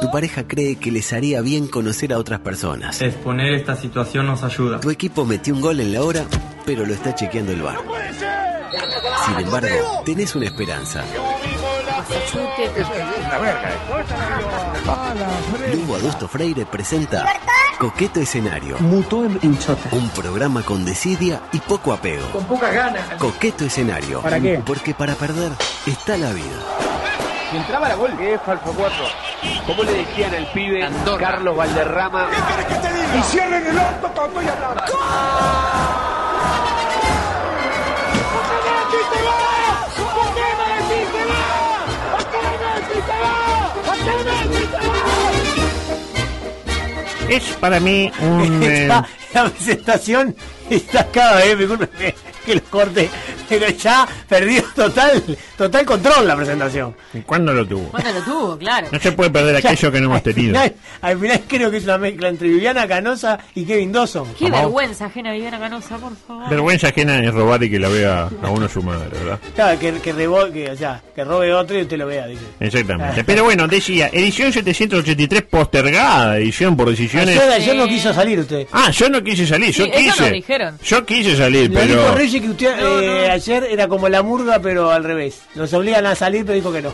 Tu pareja cree que les haría bien conocer a otras personas. Exponer esta situación nos ayuda. Tu equipo metió un gol en la hora, pero lo está chequeando el bar. Sin embargo, tenés una esperanza. Lugo Adusto Freire presenta Coqueto Escenario. Mutó en, chota. Un programa con desidia y poco apego. Con pocas ganas. Coqueto Escenario. ¿Para qué? Porque para perder está la vida. Si entraba la gol, que es falso 4. ¿Cómo le decían al pibe Carlos Valderrama? Y cierren el orto cuando estoy hablando. Es para mí un... eh, Está- la presentación está cada vez mejor que, que lo corte, pero ya perdió total, total control la presentación. ¿Cuándo lo tuvo? Bueno, lo tuvo, claro. No se puede perder aquello que no hemos tenido. Al final, al final creo que es una mezcla entre Viviana Canosa y Kevin Dawson. Qué vergüenza ajena Viviana Canosa, por favor. Vergüenza ajena es robar y que la vea a uno su madre, ¿verdad? Claro, que, que, rebo- que, o sea, que robe otro y usted lo vea, dice. Exactamente. Pero bueno, decía, edición 783 postergada, edición por decisiones... Ayer, ayer no quiso salir usted. Ah, yo no quise salir, yo Sí, eso quise. Dijeron. Yo quise salir, Le dijo pero... Reyes que usted eh, ayer era como la murga, pero al revés. Nos obligan a salir, pero dijo que no.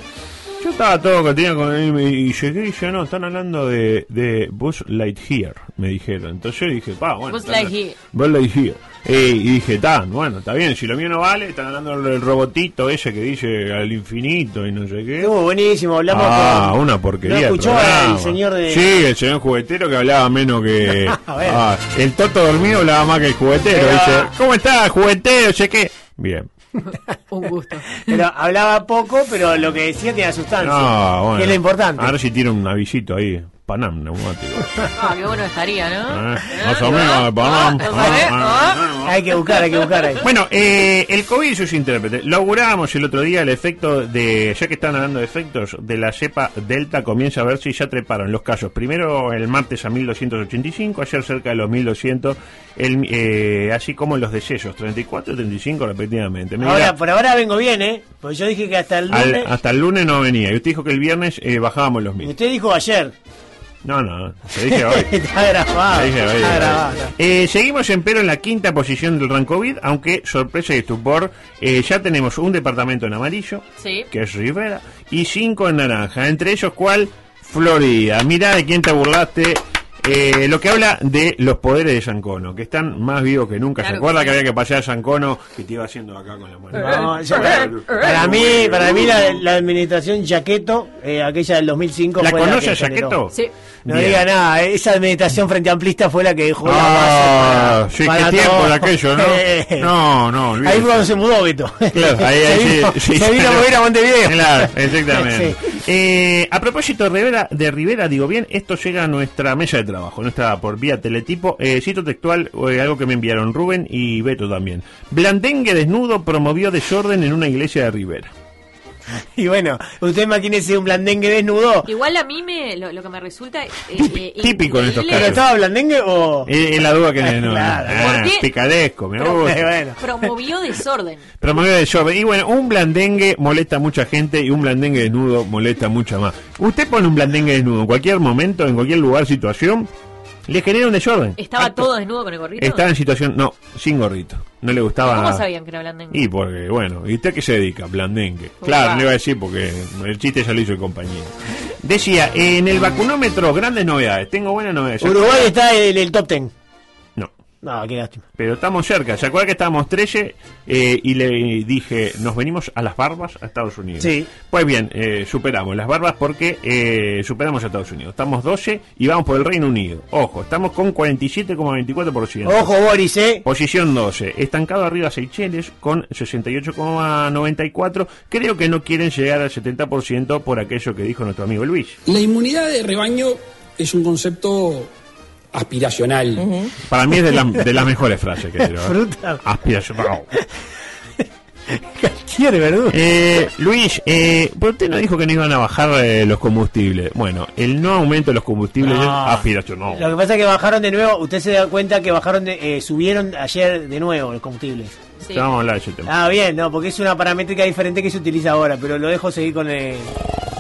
Yo estaba todo contento con él y llegué y yo no, están hablando de, de Buzz Lightyear, me dijeron. Entonces yo dije, pa, bueno. Buzz Lightyear. Buzz Lightyear. Eh, y dije, está, bueno, está bien, si lo mío no vale, están hablando del robotito ese que dice al infinito y no sé qué. Estuvo buenísimo, hablamos Ah, con... una porquería. ¿No de escuchó al señor de- Sí, el señor juguetero que hablaba menos que. A ver. Ah, el toto dormido hablaba más que el juguetero. Pero- Dice, ¿cómo está, juguetero? Sé qué. Bien. Un gusto. Pero hablaba poco, pero lo que decía tenía sustancia. No, bueno. Que es lo importante. A ver si tiene un avisito ahí. Panam neumático. Ah, qué bueno estaría, ¿no? Eh, más o menos, Panam. ¿Lo Ah, ah, Ah. Hay que buscar, hay que buscar ahí. Bueno, eh, el COVID y sus intérpretes. Lo augurábamos el otro día, el efecto de, ya que están hablando de efectos, de la cepa Delta comienza a ver si ya treparon los casos. Primero el martes a 1285, ayer cerca de los 1200, el, eh, así como los decesos, 34 y 35 respectivamente. Me dirá, Ahora, por ahora vengo bien, ¿eh? Pues yo dije que hasta el al- lunes... hasta el lunes no venía. Y usted dijo que el viernes eh, bajábamos los mil. Usted dijo ayer. No, no, se dije hoy. está grabado. Se dije hoy, está hoy. grabado. Eh, seguimos empero en la quinta posición del Rancovid, aunque sorpresa y estupor, eh, ya tenemos un departamento en amarillo, Sí. que es Rivera, y cinco en naranja, entre ellos cuál, Florida. Mirá de quién te burlaste. Eh, lo que habla de los poderes de Yancono, que están más vivos que nunca. ¿Se acuerda que había que pasar a Yancono que te iba haciendo acá con la mano? No, yo- para mí, para mí la, la administración Yaqueto, eh, aquella del 2005 ¿La fue conoce que a. Yaqueto? Sí. No Bien. diga nada, eh, esa administración frente amplista fue la que dejó la Ah, base sí, para qué tiempo de aquello, ¿no? No, no, Ahí fue cuando se mudó Beto. Claro, ahí, se ahí vino, sí, se vino a claro. mover a Montevideo. Claro, exactamente. Sí. Eh, a propósito de Rivera, de Rivera, digo bien, esto llega a nuestra mesa de trabajo, nuestra por vía teletipo. Eh, cito textual, eh, algo que me enviaron Rubén y Beto también. Blandengue desnudo promovió desorden en una iglesia de Rivera. Y bueno, usted imagínese un blandengue desnudo. Igual a mí me, lo, lo que me resulta eh, eh, típico en estos increíble- ¿Pero casos. estaba blandengue o...? Eh, es la duda que no, Claro. ah, picadesco, me. Eh, bueno. promovió desorden. Promovió desorden. Y bueno, un blandengue molesta a mucha gente y un blandengue desnudo molesta mucha más. Usted pone un blandengue desnudo en cualquier momento, en cualquier lugar, situación, le genera un desorden. Estaba Acto. todo desnudo con el gorrito. Estaba en situación, no, sin gorrito. No le gustaba. ¿Cómo sabían que era blandengue? Y porque, bueno, ¿y usted a qué se dedica? Blandengue. Upa. Claro, no le iba a decir porque el chiste ya lo hizo el compañero. Decía, en el vacunómetro, grandes novedades. Tengo buenas novedades. ¿Se Uruguay está en el top ten. No. Qué lástima. Pero estamos cerca. ¿Se acuerda que estábamos 13 eh, y le dije, nos venimos a las barbas a Estados Unidos? Sí. Pues bien, eh, superamos las barbas porque eh, superamos a Estados Unidos. Estamos 12 y vamos por el Reino Unido. Ojo, estamos con 47,24%. Ojo, Boris, ¿eh? Posición 12. Estancado arriba Seychelles con 68,94. Creo que no quieren llegar al 70% por aquello que dijo nuestro amigo Luis. La inmunidad de rebaño es un concepto aspiracional. Para mí es de, la- de las mejores frases que tiró. ¿eh? Fruta. Aspiracional. Quiere, verdura. Eh, Luis, eh, ¿por usted no dijo que no iban a bajar eh, los combustibles? Bueno, el no aumento de los combustibles No. es aspiracional. Lo que pasa es que bajaron de nuevo, usted se da cuenta que bajaron de, eh, subieron ayer de nuevo los combustibles. Sí. Ya Vamos a hablar de ese tema. Ah, bien, no, porque es una paramétrica diferente que se utiliza ahora, pero lo dejo seguir con el...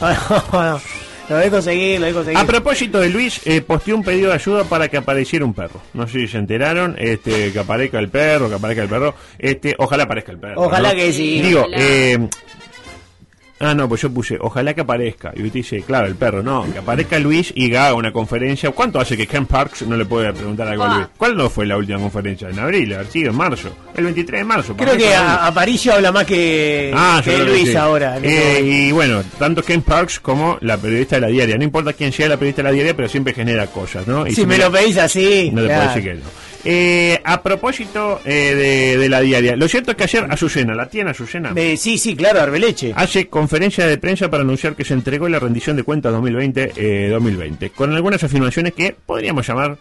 lo dejo seguir, lo dejo seguir. A propósito de Luis, eh, posteó un pedido de ayuda para que apareciera un perro. No sé si se enteraron, este, que aparezca el perro, que aparezca el perro. Este, ojalá aparezca el perro. Ojalá ¿no? que sí. Digo, Ojalá. eh, Ah, no, pues yo puse, ojalá que aparezca. Y usted dice, claro, el perro, no, que aparezca Luis y haga una conferencia. ¿Cuánto hace que Ken Parks no le puede preguntar algo a Ah. Luis? ¿Cuál no fue la última conferencia? ¿En abril? ¿Ha sido en marzo? El 23 de marzo. Creo que Aparicio habla más que, Ah, que que Luis ahora. Eh, y bueno, tanto Ken Parks como la periodista de la diaria. No importa quién sea la periodista de la diaria, pero siempre genera cosas, ¿no? Y si me lo pedís así, No te puedo decir que no. Eh, a propósito eh, de, de la diaria, lo cierto es que ayer Azucena, la tiene Azucena, Eh, sí, sí, claro, Arbeleche. hace conferencia de prensa para anunciar que se entregó la rendición de cuentas 2020-2020, con algunas afirmaciones que podríamos llamar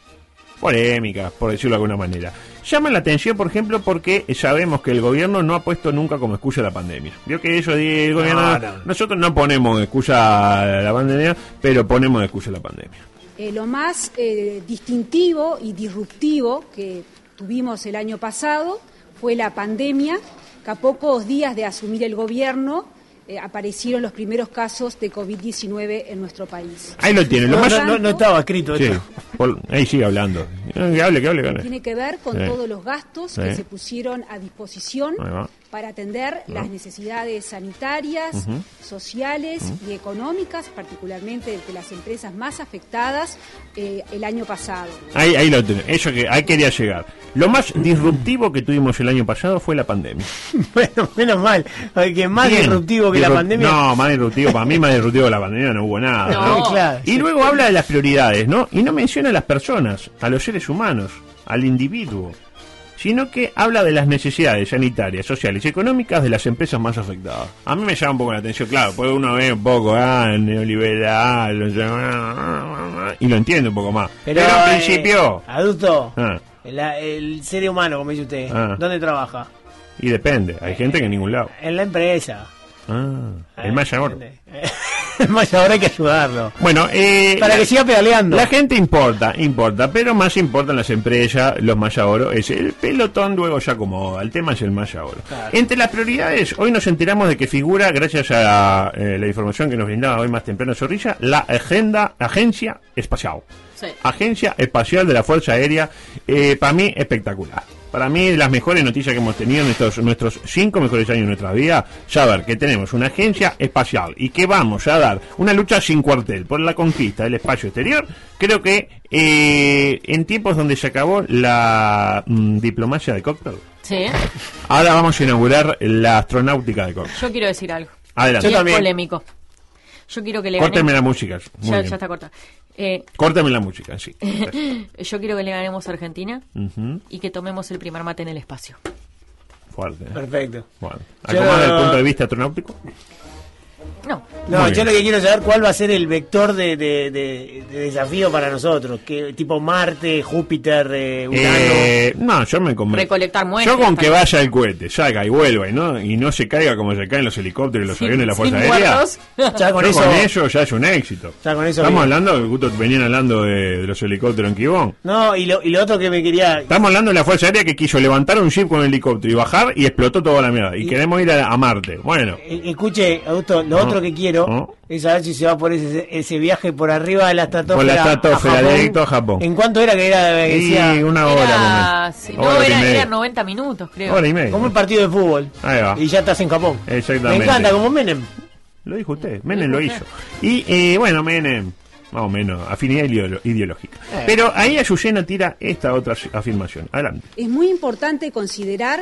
polémicas, por decirlo de alguna manera. Llama la atención, por ejemplo, porque sabemos que el gobierno no ha puesto nunca como excusa la pandemia. Vio que eso dice el gobierno, No, no. nosotros no ponemos excusa a la pandemia, pero ponemos excusa a la pandemia. Eh, lo más eh, distintivo y disruptivo que tuvimos el año pasado fue la pandemia, que a pocos días de asumir el gobierno eh, aparecieron los primeros casos de COVID-19 en nuestro país. Ahí lo tiene, lo No, más... no, no, no estaba escrito Sí, por- ahí sigue hablando. Eh, Que hable, que hable, que hable. Tiene que ver con Sí. todos los gastos Sí. que se pusieron a disposición Ahí va. Para atender las necesidades sanitarias, sociales y económicas, particularmente de las empresas más afectadas eh, el año pasado. Ahí, ahí lo tiene. Eso que ahí quería llegar. Lo más disruptivo que tuvimos el año pasado fue la pandemia. Bueno, menos mal. Que más Bien. disruptivo que la pandemia. No, más disruptivo. Para mí más disruptivo que la pandemia no hubo nada. No. ¿no? Claro. Y luego habla de las prioridades, ¿no? Y no menciona a las personas, a los seres humanos, al individuo, sino que habla de las necesidades sanitarias, sociales y económicas de las empresas más afectadas. A mí me llama un poco la atención, claro, porque uno ve un poco, ah, neoliberal, no sé, ah, ah, ah, y lo entiende un poco más. Pero, Pero, en eh, principio, adulto, ah, la- el ser humano, como dice usted, Ah. ¿dónde trabaja? y depende, hay gente que en ningún lado. En la empresa. Ah, el más ahora. Más ahora hay que ayudarlo. Bueno, eh, Para la- que siga pedaleando. La gente importa, importa, pero más importan las empresas, los Mayahoro, es el pelotón luego ya acomoda, el tema es el Mayahoro. Entre las prioridades, hoy nos enteramos de que figura, gracias a eh, la información que nos brindaba hoy más temprano Zorrilla, la agenda, Agencia Espacial. Sí. Agencia Espacial de la Fuerza Aérea, eh, para mí espectacular. Para mí, las mejores noticias que hemos tenido en estos nuestros cinco mejores años de nuestra vida, saber que tenemos una agencia espacial y que vamos a dar una lucha sin cuartel por la conquista del espacio exterior, creo que eh, en tiempos donde se acabó la mm, diplomacia de cóctel, Sí. ahora vamos a inaugurar la astronáutica de cóctel. Yo quiero decir algo. Adelante. Y es también. polémico. Yo quiero que le Córteme la música. Muy Ya, bien. ya está corta. Eh, Córteme la música, sí. yo quiero que le ganemos a Argentina y que tomemos el primer mate en el espacio. Fuerte. ¿eh? Perfecto. Bueno, Yo- ¿algo más desde el punto de vista astronáutico? No. No, Muy yo bien. lo que quiero saber cuál va a ser el vector de, de- de- de desafío para nosotros. ¿Qué, tipo Marte, Júpiter, eh, Urano. Eh, no, yo me convenzo. Recolectar muestras. Yo con que vaya el cohete, salga y vuelva y no, y no se caiga como se caen los helicópteros y los Sin- aviones de la Fuerza Aérea. ya con yo eso, con eso ya es un éxito. Ya con eso Estamos bien. hablando, justo venían hablando de, de los helicópteros en Quibón. No, y lo, y lo otro que me quería. Estamos hablando de la Fuerza Aérea que quiso levantar un ship con un helicóptero y bajar y explotó toda la mierda. Y, Y- queremos ir a, a Marte. Bueno, Eh, Escuche, Augusto, lo Otro que quiero no. es saber si se va por ese, ese viaje por arriba de la estratosfera. Por la estratosfera, directo a Japón. ¿En cuánto era que era? Que y decía, una hora. Era, sí, no, era, eran 90 minutos, creo. Hora y media. como un partido de fútbol. Ahí va. Y ya estás en Japón. Exactamente. Me encanta, como Menem. Lo dijo usted, Menem lo hizo. Y eh, bueno, Menem, más o menos, afinidad ideolo- ideológica. Eh. Pero ahí Azucena tira esta otra afirmación. Adelante. Es muy importante considerar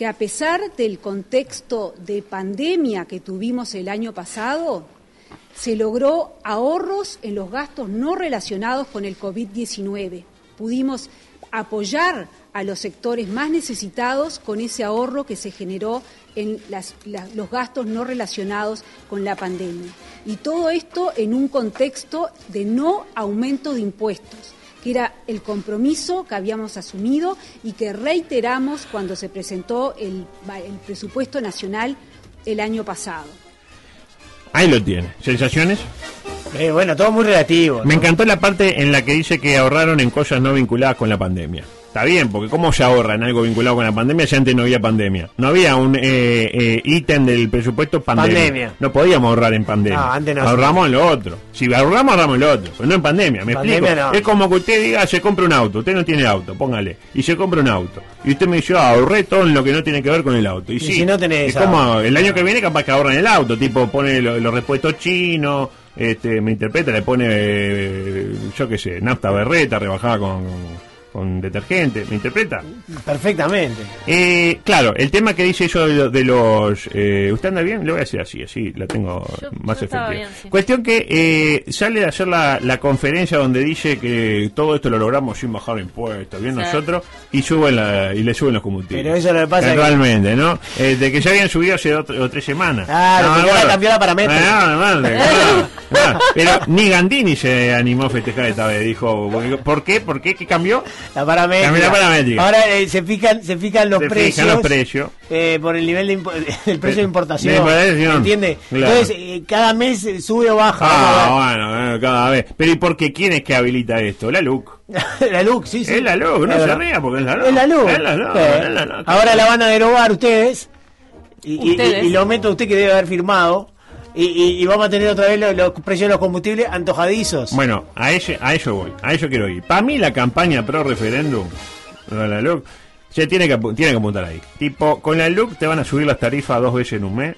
que a pesar del contexto de pandemia que tuvimos el año pasado, se logró ahorros en los gastos no relacionados con el COVID-19. Pudimos apoyar a los sectores más necesitados con ese ahorro que se generó en los gastos no relacionados con la pandemia. Y todo esto en un contexto de no aumento de impuestos que era el compromiso que habíamos asumido y que reiteramos cuando se presentó el, el presupuesto nacional el año pasado. Ahí lo tiene. ¿Sensaciones? Eh, bueno, todo muy relativo. Me encantó la parte en la que dice que ahorraron en cosas no vinculadas con la pandemia. Está bien, porque ¿cómo se ahorra en algo vinculado con la pandemia si antes no había pandemia? No había un eh, eh, ítem del presupuesto pandemia. Pandemia. No podíamos ahorrar en pandemia. No, antes no. ahorramos en lo otro. Si ahorramos, ahorramos en lo otro. Pero no en pandemia, ¿me Pandemia explico? no. Es como que usted diga, se compra un auto. Usted no tiene auto, póngale. Y se compra un auto. Y usted me dice, ah, ahorré todo en lo que no tiene que ver con el auto. Y, sí, si no tenés es como el año que viene capaz que ahorran el auto. Tipo, pone lo- los repuestos chinos. Este, me interpreta, le pone, eh, yo qué sé, nafta berreta rebajada con, con detergente, me interpreta. Perfectamente. Eh, claro, el tema que dice eso de, lo- de los... Eh, ¿Usted anda bien? Le voy a decir así, así la tengo Yo- más yo efectiva. bien, sí. Cuestión que eh, sale a hacer la, la conferencia donde dice que todo esto lo logramos sin bajar impuestos, bien Sí. nosotros, y suben la, y le suben los combustibles. Pero eso lo que pasa que- Actualmente, ¿no? Eh, de que ya habían subido hace dos o tres semanas. No, cambió la. Ah, no, no, no. Pero ni Gandini se animó a festejar esta vez, dijo, ¿por qué? ¿Por qué? ¿Qué cambió? La paramétrica. Cambió la paramétrica. Ahora eh, se fijan, se fijan los Se precios. fijan los precios. eh, por el nivel de del precio de importación. De importación. ¿Entiende? Claro. Entonces, eh, cada mes eh, sube o baja. Ah, bueno, cada vez. Pero ¿y por qué? ¿Quién es que habilita esto? La LUC. la LUC, sí, sí. Es la LUC, no se ría porque es la LUC. Es la LUC. Es la LUC, Sí. es la LUC. Ahora la van a derogar ustedes. Y, Ustedes. y- y lo meto usted que debe haber firmado. Y, y- vamos a tener otra vez los, precios de los combustibles antojadizos. Bueno, a, ese, a eso voy, a eso quiero ir. Para mí la campaña pro referéndum, la LUC, se tiene que, tiene que apuntar ahí. Tipo, con la LUC te van a subir las tarifas dos veces en un mes.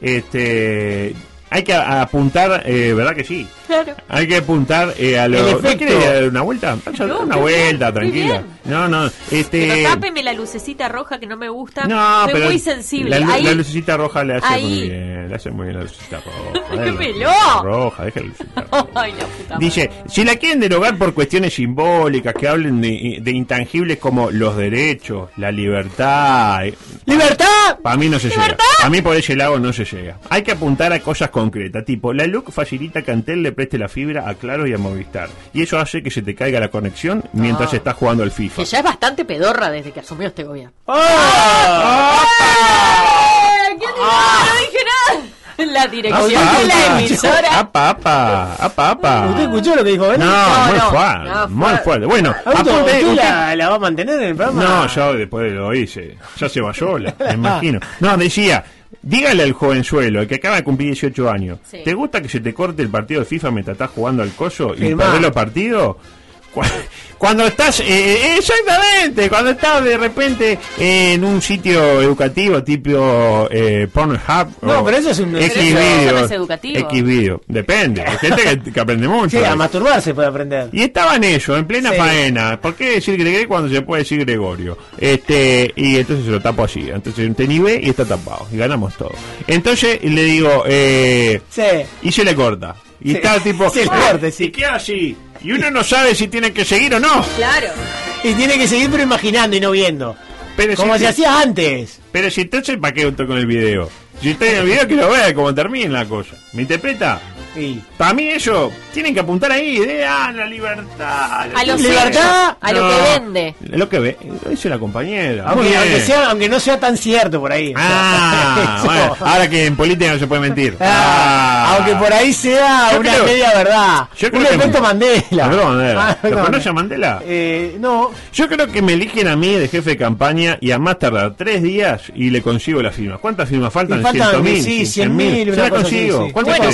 Este, hay que apuntar, eh, ¿verdad que sí? Claro. Hay que apuntar eh, a lo... El ¿No quiere dar una vuelta? Vaya No, una vuelta, bien, tranquila. No, no, este... Pero tápeme la lucecita roja que no me gusta. No, Soy pero muy sensible. La, Ahí- la lucecita roja le hace ahí. muy bien, le hace muy bien la lucecita roja. Déjemelo. La lucecita roja, deja la lucecita roja. Ay, la puta madre. Dice, si la quieren derogar por cuestiones simbólicas que hablen de, de intangibles como los derechos, la libertad, ¡Libertad! para mí no se llega. A mí por ese lado no se llega. Hay que apuntar a cosas concretas, tipo, la LUC facilita que Antel le preste la fibra a Claro y a Movistar. Y eso hace que se te caiga la conexión mientras Ah. estás jugando al FIFA. Que ya es bastante pedorra desde que asumió este gobierno. ¡Ah! ¡Eh! ¿Quién dijo? No dije nada. La dirección de la emisora. Apa, apa, apa, apa. ¿Usted escuchó lo que dijo? No, No, muy no, fuerte, no, muy fue- fuerte. Bueno, Augusto, apunte, ¿usted usted- la, la va a mantener en el programa? No, yo después lo hice. Ya se va sola, me imagino. No, decía, dígale al jovenzuelo, el que acaba de cumplir 18 años, Sí. ¿te gusta que se te corte el partido de FIFA mientras estás jugando al coso y perdés los partidos? Cu- Cuando estás, eh, eh, exactamente, cuando estás de repente en un sitio educativo tipo eh, Pornhub No, o pero eso es un- X video, es educativo. X video, depende, hay gente que, que aprende mucho. Sí, a masturbarse puede aprender. Y estaba en eso, en plena Sí. faena. ¿Por qué decir Gregorio cuando se puede decir Gregorio? Este, y entonces se lo tapo así. Entonces te ve y está tapado. Y ganamos todo. Entonces le digo, eh, Sí. y se le corta. Y está tipo, Se le "Ah, corta, sí. ¿y qué así? Y uno no sabe si tiene que seguir o no. Claro. Y tiene que seguir pero imaginando y no viendo. Pero Como si, se hacía antes. pero si entonces, ¿para qué estoy con el video? Si estoy en el video, que lo vea cómo termina la cosa. ¿Me interpreta? Sí. Para mí ellos tienen que apuntar ahí, de ah, la libertad. A lo libertad, a lo que vende. Lo que ve, lo dice la compañera. Aunque, sea, aunque, no sea tan cierto por ahí. Ah, ahora que en política no se puede mentir. Ah, ah. Aunque por ahí sea una media verdad. Yo creo que, Mandela. Perdón, ¿Te eh, no. Yo creo que me eligen a mí de jefe de campaña y a más tardar tres días y le consigo la firma. ¿Cuántas firmas faltan? Y faltan, 100, mil. Sí, 100 consigo? Bueno,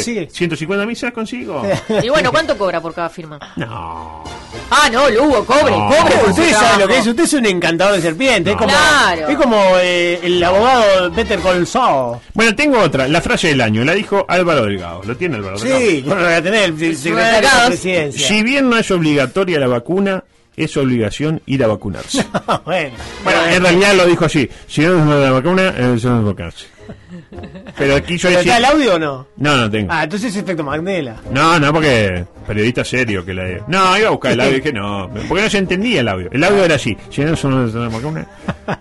50 millas consigo. Y bueno, ¿cuánto cobra por cada firma? No. Ah, no, Lugo, cobre, no. cobre. Usted sabe lo que es, usted es un encantador de serpientes. Es como, claro. es como eh, el abogado Peter Colzao. Bueno, tengo otra, la frase del año, la dijo Álvaro Delgado. ¿Lo tiene Álvaro Delgado? Sí, bueno, la tiene el secretario. Si bien no es obligatoria la vacuna, es obligación ir a vacunarse. Bueno, bueno, en realidad lo dijo así: si no es una vacuna, eh, es vacunarse. Pero quiso ¿Pero decir. está el audio o no? No, no tengo. Ah, entonces es efecto Magnela. No, no, porque periodista serio que la No, iba a buscar el audio y dije no, porque no se entendía el audio. El audio era así. Si no, son- una-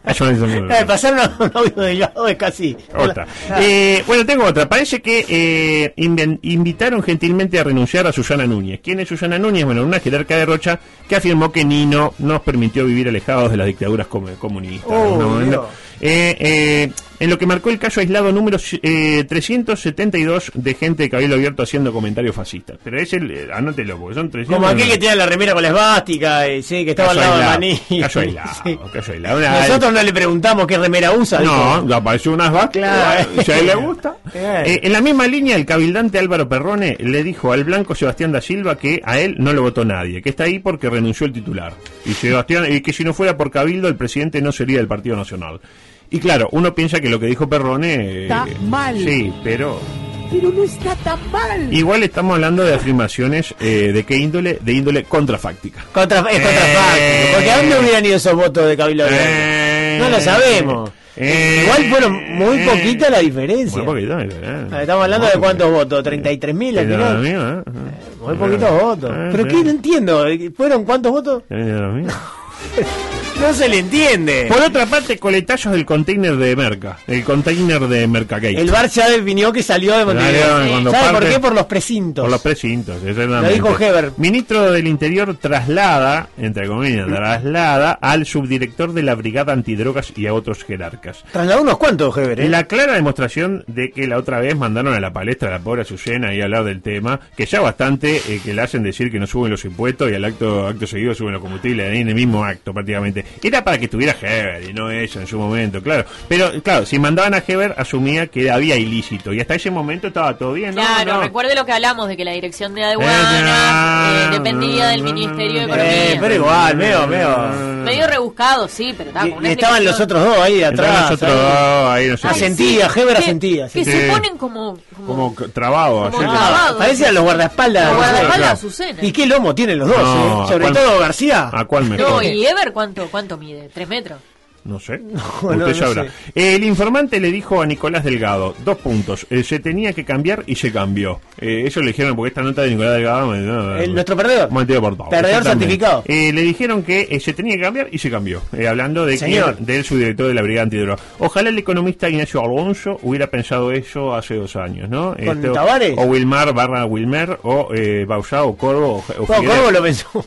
es- Eh, pasaron un audio del lado de casi. Otra. Eh, bueno, tengo otra. Parece que eh, invitaron gentilmente a renunciar a Susana Núñez. ¿Quién es Susana Núñez? Bueno, una jerarca de Rocha que afirmó que Nino nos permitió vivir alejados de las dictaduras com- comunistas. Oh, No. Eh, eh, en lo que marcó el caso aislado número eh, 372 de gente de Cabildo Abierto haciendo comentarios fascistas. Pero es el, eh, anótelo, porque son 300. Como aquel que tenía la remera con la esvástica, y, sí, que estaba Caso al lado de Maní. Caso aislado, Sí. caso aislado. Una- Nosotros no le preguntamos qué remera usa. No, le apareció unas vacas. Claro. Si a él le gusta. Eh, en la misma línea, el cabildante Álvaro Perrone le dijo al blanco Sebastián da Silva que a él no lo votó nadie, que está ahí porque renunció el titular. Y, Sebastián, y que si no fuera por cabildo, el presidente no sería del Partido Nacional. Y claro, uno piensa que lo que dijo Perrone. eh, Está mal. Sí, pero. Pero no está tan mal. Igual estamos hablando de afirmaciones eh, de qué índole, de índole contrafáctica. Contra, es Eh. contrafáctico. Porque ¿a dónde hubieran ido esos votos de Cabildo? Eh. No lo sabemos. Eh. Igual fueron muy Eh. poquita la diferencia. Muy poquito, eh. Ah, Estamos hablando de cuántos votos, 33.000 al final. eh. Muy poquitos votos. Eh, ¿Pero qué? No entiendo. ¿Fueron cuántos votos? No se le entiende. Por otra parte, coletazos del container de Merca, el container de Mercagate. El bar ya definió que salió de Montevideo. ¿Sabe por qué? Por los precintos. Por los precintos, exactamente. Lo dijo Heber. Ministro del Interior traslada, entre comillas, traslada al subdirector de la Brigada Antidrogas y a otros jerarcas. Trasladó unos cuantos, Heber, ¿eh? La clara demostración de que la otra vez mandaron a la palestra a la pobre Azucena y a hablar del tema, que ya bastante eh, que le hacen decir que no suben los impuestos y al acto acto seguido suben los combustibles ahí en el mismo acto prácticamente. Era para que estuviera Heber y no ella en su momento, claro. Pero claro, si mandaban a Heber asumía que había ilícito y hasta ese momento estaba todo bien, ¿no? Claro, no. recuerde lo que hablamos de que la dirección de Eh, aduana eh, no, dependía del no, Ministerio de no, Economía. Eh, pero igual, medio, medio. Medio rebuscado, sí, pero está Y, con una estaban los otros dos ahí Estaban atrás. los otros ahí. dos ahí, no sé. Asentía, sí, Heber que- asentía, Que sí. se ponen como... como, trabado. Como trabado. Parecían los guardaespaldas. Los guardaespaldas. Azucena. Y qué lomo tienen los dos, No, ¿eh? Sobre ¿a cuál- todo García. ¿A cuál mejor? No, y Ever, ¿cuánto, cuánto mide? ¿Tres metros? No sé. no, Usted no sabrá. sé. El informante le dijo a Nicolás Delgado, dos puntos, eh, se tenía que cambiar y se cambió. Eh, eso le dijeron porque esta nota de Nicolás Delgado... El- no, nuestro perdedor. Perdedor certificado. Eh, le dijeron que eh, se tenía que cambiar y se cambió. Eh, hablando de Señor. que de él, su director de la Brigada Antidroga. Ojalá el economista Ignacio Alonso hubiera pensado eso hace dos años, ¿no? ¿Con Este, o- Tavares? O Wilmar barra Wilmer, o eh, Bausá, o Corvo, o. Corvo lo pensó.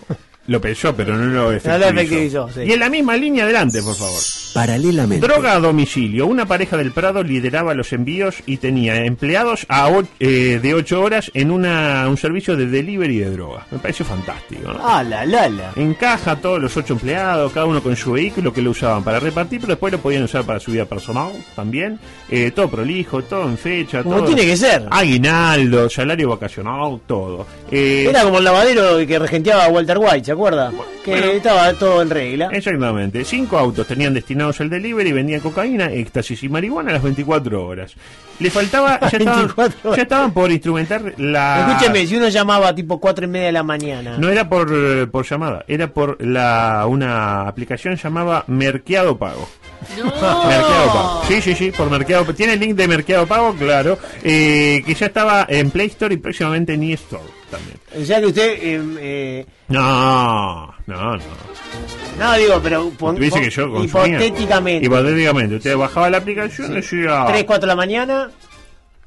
Lo pensó, pero no lo efectivizó. efectivizó, sí. Y en la misma línea adelante, por favor. Paralelamente. Droga a domicilio. Una pareja del Prado lideraba los envíos y tenía empleados a o- eh, de 8 horas en una, un servicio de delivery de droga. Me parece fantástico. ¿no? Ah, la, la, la. Encaja a todos los ocho empleados, cada uno con su vehículo que lo usaban para repartir, pero después lo podían usar para su vida personal también. Eh, todo prolijo, todo en fecha. Como todo. tiene que ser. Aguinaldo, salario vacacional, todo. Eh, Era como el lavadero que regenteaba a Walter White, Que Bueno. estaba todo en regla. Exactamente. Cinco autos tenían destinados al delivery, vendían cocaína, éxtasis y marihuana a las 24 horas. Le faltaba, ya estaban, 24 horas. ya estaban por instrumentar la... Escúcheme, si uno llamaba tipo cuatro y media de la mañana. No era por, eh, por llamada, era por la una aplicación llamaba Merqueado Pago. No. Mercado Pago. Sí, sí, sí, por Mercado Pago. Tiene el link de Mercado Pago, claro, eh, que ya estaba en Play Store y próximamente en eStore también. O sea que usted. eh, eh, No, no, no. no, digo, pero. pon- pon- que yo consumía. Hipotéticamente. Hipotéticamente. Usted bajaba la aplicación y decía... 3, 4 de la mañana.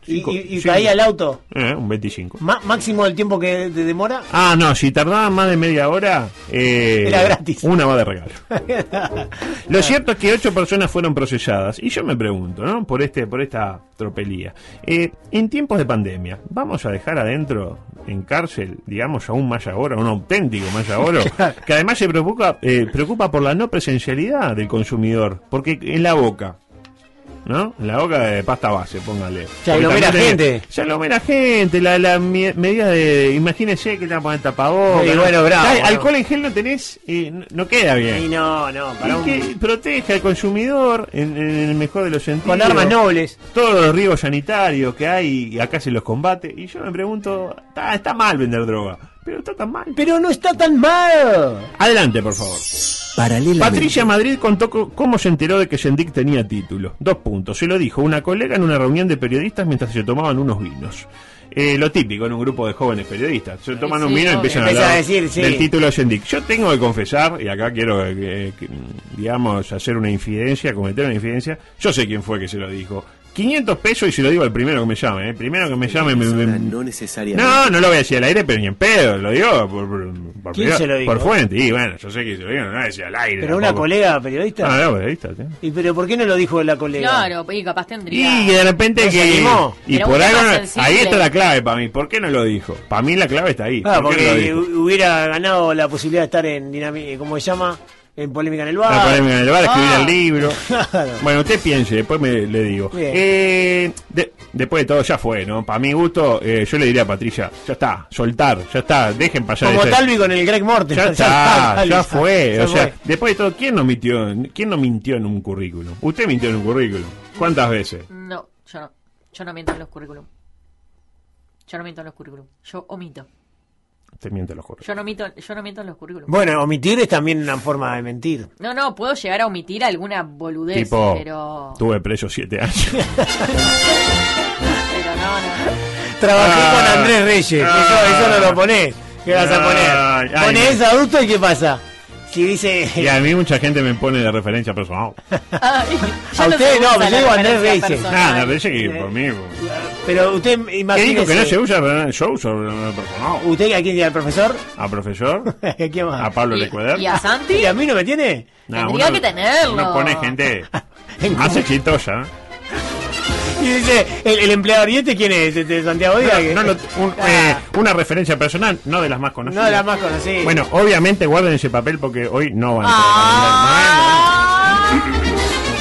Y, Cinco- y- caía el auto. Eh, un 25. Ma- máximo el tiempo que de demora. Ah, no, si tardaba más de media hora, eh, Era gratis. Una va de regalo. Lo cierto es que ocho personas fueron procesadas. Y yo me pregunto, ¿no? Por este, por esta tropelía. Eh, en tiempos de pandemia, ¿vamos a dejar adentro, en cárcel, digamos, aún más ahora, un auténtico más ahora, que además se preocupa, eh, preocupa por la no presencialidad del consumidor? Porque en la boca. ¿No? En la boca de pasta base, póngale. Aglomera Porque también gente. Se aglomera gente, la, la medida de. Imagínese que te va a poner tapabocas. Bueno, bravo, Ya. Alcohol en gel no tenés, eh, no, queda bien. Y no, no, para Y un- que protege al consumidor en, en el mejor de los sentidos. Con armas nobles. Todos los riesgos sanitarios que hay y acá se los combate. Y yo me pregunto, está, está mal vender droga, pero está tan mal. Pero no está tan mal. Adelante, por favor. Paralelamente. Patricia Madrid contó co- cómo se enteró de que Sendik tenía título. Dos puntos. Se lo dijo una colega en una reunión de periodistas mientras se tomaban unos vinos. Eh, lo típico en un grupo de jóvenes periodistas. Se toman Sí, un vino y empiezan a hablar a decir, sí. del título de Sendik. Yo tengo que confesar, y acá quiero, eh, que, digamos, hacer una infidencia, cometer una infidencia. Yo sé quién fue que se lo dijo. 500 pesos y se lo digo al primero que me llame. ¿eh? Primero que me llame. me- no necesariamente. no, no lo voy a decir al aire, pero ni en pedo, lo digo por, por, por, ¿Quién privado- se lo dijo? por fuente. Y bueno, yo sé que se lo digo, no lo voy a decir al aire. Pero una colega periodista. Ah, no, periodista, sí. ¿Y pero por qué no lo dijo la colega? Claro, y capaz tendría. Y de repente No se que. animó. Y por algo. no-. Ahí está la clave para mí. ¿Por qué no lo dijo? Para mí la clave está ahí. Ah, ¿Por qué no lo porque hubiera ganado la posibilidad de estar en dinami ¿cómo se llama? En polémica en el bar. La polémica en el bar, escribir Ah. el libro. Claro. Bueno, usted piense, después me, le digo. Eh, de- después de todo, ya fue, ¿no? Para mi gusto, eh, yo le diría a Patricia, ya está, soltar, ya está, dejen pasar Como Talvi con el Greg Morten. Ya está, ya fue. ya O sea, fue. después de todo, ¿quién no mintió, quién no mintió en un currículum? Usted mintió en un currículum. ¿Cuántas veces? No, yo no. Yo no miento en los currículum. Yo no miento en los currículum. Yo omito. Usted miente en los currículums. Yo no miento, yo no miento en los currículum. Bueno, omitir es también una forma de mentir. No, no, puedo llegar a omitir alguna boludez, Tipo, pero. tuve preso siete años. Pero no, no. Trabajé Ah. con Andrés Reyes. Ah. eso, eso no lo ponés. ¿Qué vas a Ay, poner? ay, Ponés me- adulto y ¿qué pasa? Si dice. y a mí mucha gente me pone de referencia personal. Ay, A usted no, pero yo digo Andrés Reyes. Nada, me parece que por mí. Pero usted ¿Qué imagínese. dijo que no se usa yo uso personal? ¿Usted a quién tiene al profesor? ¿A profesor? ¿A quién más? ¿A Pablo ¿Y, Lecueder? y a Santi? ¿Y a mí no me tiene? Nah, Tendría uno- que tenerlo. Uno pone gente En más exitosa. Y dice, ¿el, el empleador y este quién es? ¿De, de Santiago Díaz? No, no, un- Ah, eh, una referencia personal, no de las más conocidas. no de la más conocida. Bueno, obviamente guarden ese papel porque hoy no van a Ah.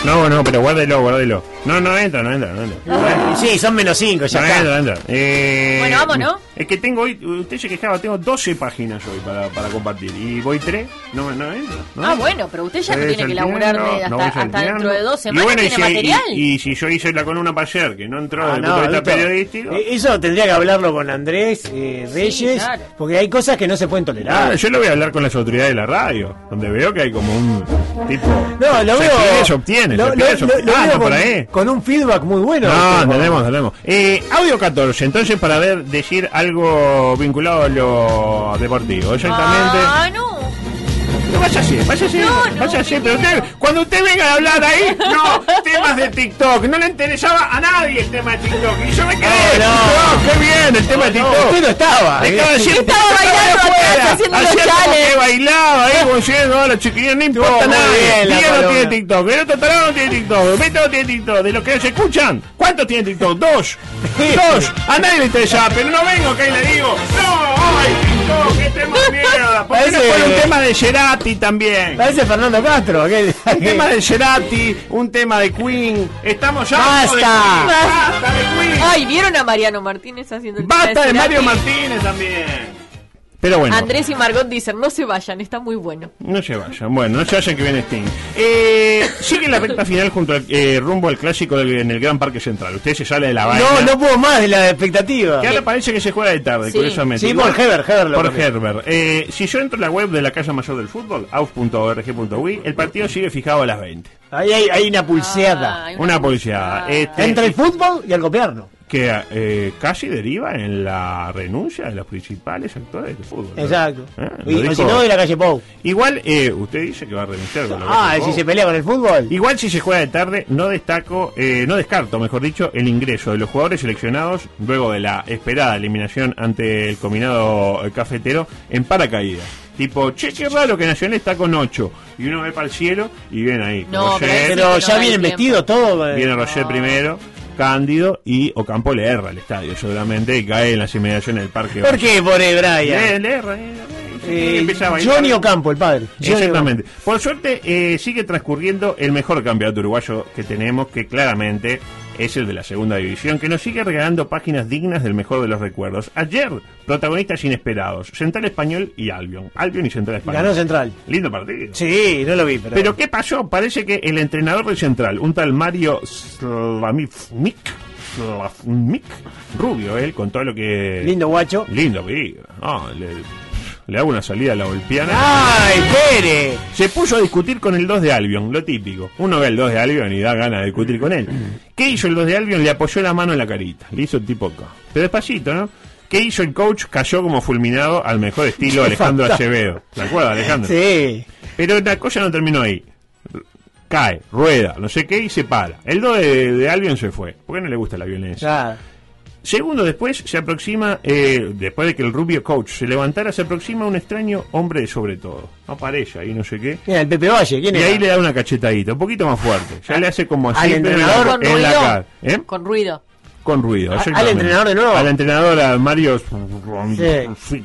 No, no, pero guárdelo, guárdelo. No, no entra, no entra, no entra. Sí, son menos cinco, ya No está. entra, entra. Eh, Bueno, vamos, ¿no? Es que tengo hoy, usted se quejaba, tengo 12 páginas hoy para, para compartir. Y voy 3, no, no entra. ¿no? Ah, bueno, pero usted ya no tiene que laburar no hasta, dentro de dos Y semanas. bueno, y ¿Tiene si, material? y, y si yo hice la columna para ayer, que no entró Ah, desde el no, punto de vista Víctor. periodístico. Eh, Eso tendría que hablarlo con Andrés eh, Reyes, claro. porque hay cosas que no se pueden Ah, tolerar. yo lo voy a hablar con las autoridades de la radio, donde veo que hay como un tipo. No, lo veo. se obtiene. lo- se pide, lo- se lo- obtiene. lo Ah, veo no, por ahí. Con un feedback muy bueno. No, Este, entendemos, entendemos. Eh, audio 14, entonces para ver, decir algo vinculado a lo deportivo. Exactamente. Ah, no. No, váyase, váyase, No, no, váyase, que pero usted, cuando usted venga a hablar ahí, no, temas de TikTok, no le interesaba a nadie el tema de TikTok. Y yo me quedé, No, no. qué bien el tema de No, TikTok. usted no estaba. eh. Estaba diciendo, Estaba bailando atrás, haciendo los que bailaba ahí, como diciendo, hola chiquillos, no importa nada. la Miguel no tiene TikTok, el otro tarado no tiene TikTok, Beto no tiene TikTok. De los que se escuchan, ¿cuántos tienen TikTok? Dos. Dos. A nadie le interesa, pero no vengo que ahí le digo, no, ay, TikTok, qué tema de mierda. ¿Por qué no Parece- pone un tema de Gerati también? Parece Fernando Castro. aquel- Un tema de Gerati, un tema de Queen. Estamos ya. ¡Basta! de Queen, ¡Basta de Queen! Ay, ¿vieron a Mariano Martínez haciendo el tema ¡Basta de Cerati? Mario Martínez también! Pero bueno. Andrés y Margot dicen, no se vayan, está muy bueno. No se vayan, bueno, no se vayan que viene Sting. Eh, sigue la recta final junto al, eh, rumbo al clásico del- en el Gran Parque Central. Usted se sale de la vaina. No, no puedo más de la expectativa. Que ahora parece que se juega de tarde, Sí. curiosamente. Sí, por Igual- Heber, Por. Eh, si yo entro en la web de la Casa Mayor del Fútbol, aus.org.ui, el partido sigue fijado a las 20. Ahí hay, hay una pulseada. Ah, hay Una pulseada. Este- Entre el fútbol y el gobierno. Que eh, casi deriva en la renuncia de los principales actores del fútbol. ¿no? Exacto. Eh, Y- dijo- si no, de la calle Pou. Igual, eh, usted dice que va a renunciar con la Ah, Calle si Pou. se pelea con el fútbol. Igual si se juega de tarde, no destaco, eh, no descarto, mejor dicho, el ingreso de los jugadores seleccionados luego de la esperada eliminación ante el combinado eh, cafetero en paracaídas. Tipo, che, qué raro que Nacional está con 8 y uno ve para el cielo y viene ahí. No, Roger, pero ya no vienen vestidos todo. eh. viene Roger primero, Cándido y Ocampo le erra al estadio seguramente y cae en las inmediaciones del parque. ¿Por qué pone Le, Brian? le erra, eh, y Eh, empieza a bailar. Johnny Ocampo, el padre. Johnny Exactamente. Por suerte eh, sigue transcurriendo el mejor campeonato uruguayo que tenemos, que claramente es el de la segunda división, que nos sigue regalando páginas dignas del mejor de los recuerdos. Ayer, protagonistas inesperados, Central Español y Albion. Albion y Central. Español. Ganó Central. Lindo partido. Sí, no lo vi, pero. Pero ¿qué pasó? Parece que el entrenador del Central, un tal Mario Slavnik, Slavnik, rubio él, con todo lo que... Lindo guacho. Lindo pibe. No, le, le hago una salida a la golpiana. ¡Ay, Pere! Se puso a discutir con el 2 de Albion, lo típico. Uno ve el 2 de Albion y da ganas de discutir con él. ¿Qué hizo el 2 de Albion? Le apoyó la mano en la carita. Le hizo el tipo acá. Pero despacito, ¿no? ¿Qué hizo el coach? Cayó como fulminado al mejor estilo Alejandro Acevedo. ¿Te acuerdas, Alejandro? Sí. Pero la cosa no terminó ahí. Cae, rueda, no sé qué, y se para. El 2 de, de Albion se fue. ¿Por qué no le gusta la violencia? Claro. Segundo después se aproxima, eh, después de que el rubio coach se levantara, se aproxima un extraño hombre de sobre todo. No parece ahí, no sé qué. Mira, el Pepe Valle, ¿quién Y era? ahí le da una cachetadita, un poquito más fuerte. Ya le hace como así, ¿Al pero en la- entrenador con en la ruido? cara. ¿Eh? Con ruido. Con ruido. ¿A- al entrenador de nuevo? Al entrenador, a Mario. Sí.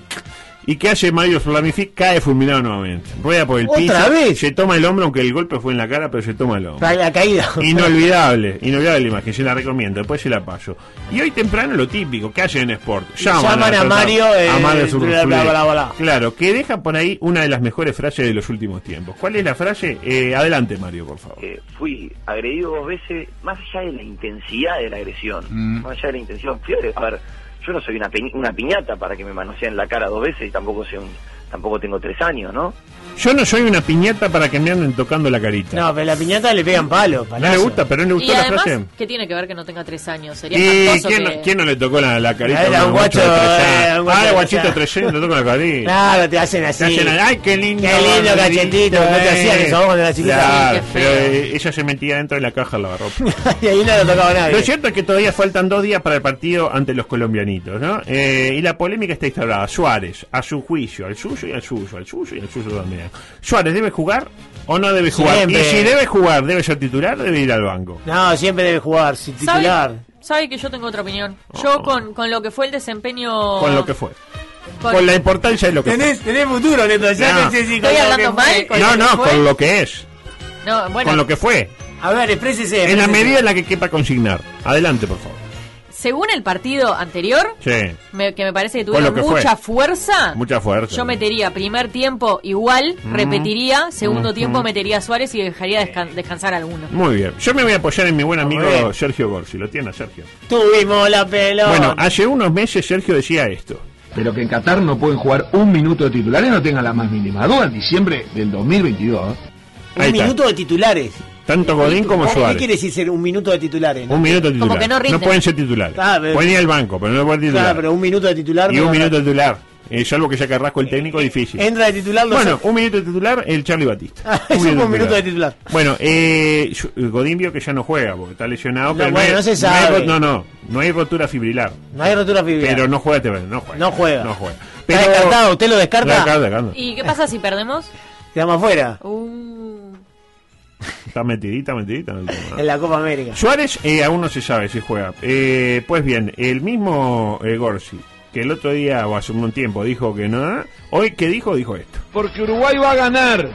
¿Y qué hace Mario Flamific? Cae fulminado nuevamente. Rueda por el ¿Otra piso. vez? Se toma el hombro, aunque el golpe fue en la cara, pero se toma el hombro. La, la caída. Inolvidable, inolvidable la imagen, se la recomiendo, después se la paso. Y hoy temprano lo típico, ¿qué hacen en Sport? Llaman a Mario, eh, a Mario bla, Zurzulier. bla, bla, bla. Claro, que deja por ahí una de las mejores frases de los últimos tiempos. ¿Cuál es la frase? Eh, adelante, Mario, por favor. Eh, fui agredido dos veces, más allá de la intensidad de la agresión, más allá de la intención. Fíjate, a ver, yo no soy una, pi- una piñata para que me manoseen la cara dos veces y tampoco sea un, tampoco tengo tres años, ¿no? Yo no soy una piñata para que me anden tocando la carita. No, pero la piñata le pegan palo. No le gusta, pero no le Y gustó la además, frase. ¿qué tiene que ver que no tenga tres años? Sería ¿Y quién, que... no, quién no le tocó la, la carita? Era un guacho, era guacho Ah, el guachito tres tres años le tocó la carita. Claro, te hacen así. Te hacen, ay, qué lindo. Qué lindo cachetito, no te hacían eso vos cuando eras chiquita. Claro, Sí, pero eh, ella se metía dentro de la caja de lavarropa. y ahí no lo tocaba nadie. Lo cierto es que todavía faltan dos días para el partido ante los colombianitos, ¿no? Eh, y la polémica está instaurada. Suárez, a su juicio, al suyo y al suyo, al suyo y al suyo también. ¿Suárez debe jugar o no debe jugar? Siempre. Y si debe jugar, ¿debe ser titular o debe ir al banco? No, siempre debe jugar, si titular. ¿Sabe, sabe que yo tengo otra opinión. Yo con, con lo que fue el desempeño... Con lo que fue. con- Con la importancia de lo que fue. Tenés, tenés futuro, Neto. Ya No. no sé si ¿Estoy con lo hablando que mal? ¿Con No, lo que no, fue? con lo que es. No, bueno, Con lo que fue. A ver, exprésese. En la medida en la que quepa consignar. Adelante, por favor. Según el partido anterior, Sí. me- que me parece que tuvieron que mucha fue. fuerza, Mucha fuerza. yo metería primer tiempo igual, repetiría, segundo tiempo metería a Suárez y dejaría descan- descansar a alguno. Muy bien. Yo me voy a apoyar en mi buen amigo. Sergio Gorsi. ¿Lo tiene Sergio? Tuvimos la pelota. Bueno, hace unos meses Sergio decía esto. Pero que en Qatar no pueden jugar un minuto de titulares, no tengan la más mínima duda en diciembre del 2022. un minuto de titulares. Tanto Godín como ¿Qué Suárez. quiere decir ser un minuto de titulares? Un minuto titular. Como que no rinden. pueden ser titulares. Ah, pero- pueden ir al banco, pero no pueden titular. Claro, pero un minuto de titular. y no un minuto titular. Eh, salvo que sea Carrasco el técnico, difícil. Entra de titular los Bueno, un minuto de titular, el Charlie Batista. Ah, es un minuto de titular. Bueno, eh, yo- Godín vio que ya no juega porque está lesionado. No, pero bueno, hay- no se hay sabe. no, no, no hay rotura fibrilar. No hay rotura fibrilar. Pero no juega, no juega. No juega. No juega. ¿Está descartado? ¿Usted lo descarta? Descarta, descarta. ¿Y qué pasa si perdemos? Quedamos afuera. Uh, Está metidita, metidita. en el tema, ¿no? En la Copa América. Suárez eh, aún no se sabe si juega. Eh, pues bien, el mismo eh, Gorsi, que el otro día o hace un tiempo dijo que no, hoy que dijo, dijo esto. Porque Uruguay va a ganar.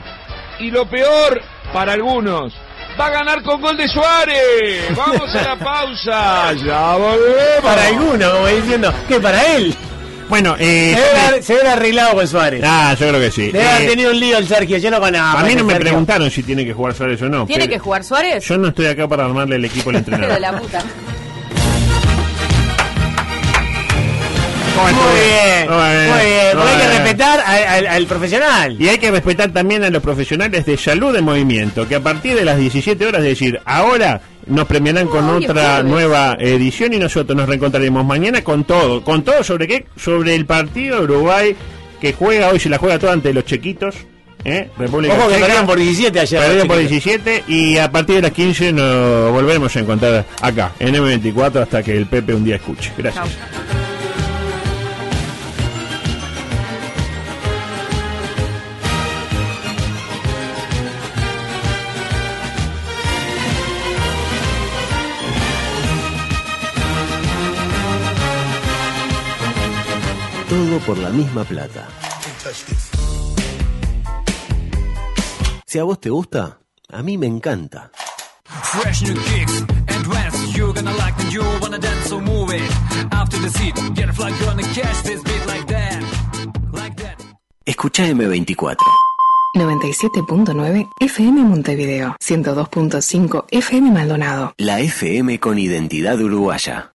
Y lo peor, para algunos, va a ganar con gol de Suárez. Vamos a la pausa. Ya volvemos. Para alguno, como diciendo, que para él. Bueno, eh, Se debe, haber, se debe haber arreglado con Suárez. ah, yo creo que sí. Debe haber Eh, tenido un lío el Sergio. Yo no conozco. a mí no me Sergio. preguntaron si tiene que jugar Suárez o no. ¿Tiene que jugar Suárez? Yo no estoy acá para armarle el equipo al entrenador. de la puta. ¿Cómo Muy bien, muy bien. Porque hay que respetar al, al- al profesional. Y hay que respetar también a los profesionales de salud de movimiento, que a partir de las 17 horas, es decir, ahora nos premiarán con Ay, otra nueva edición y nosotros nos reencontraremos mañana con todo. ¿Con todo sobre qué? Sobre el partido de Uruguay que juega, hoy se la juega toda ante los chequitos. ¿eh? República Ojo que perdieron por 17 ayer. Perdieron por los chiquitos. 17 y a partir de las 15 nos volveremos a encontrar acá, en M24, hasta que el Pepe un día escuche. Gracias. Chau. Por la misma plata. Si a vos te gusta, a mí me encanta. Fresh new kicks. You're gonna like the you wanna dance, so move it. After the seat, get a flag, gonna catch this beat like that. Like that. Escucha M24. 97.9 FM Montevideo, 102.5 FM Maldonado. La FM con identidad uruguaya.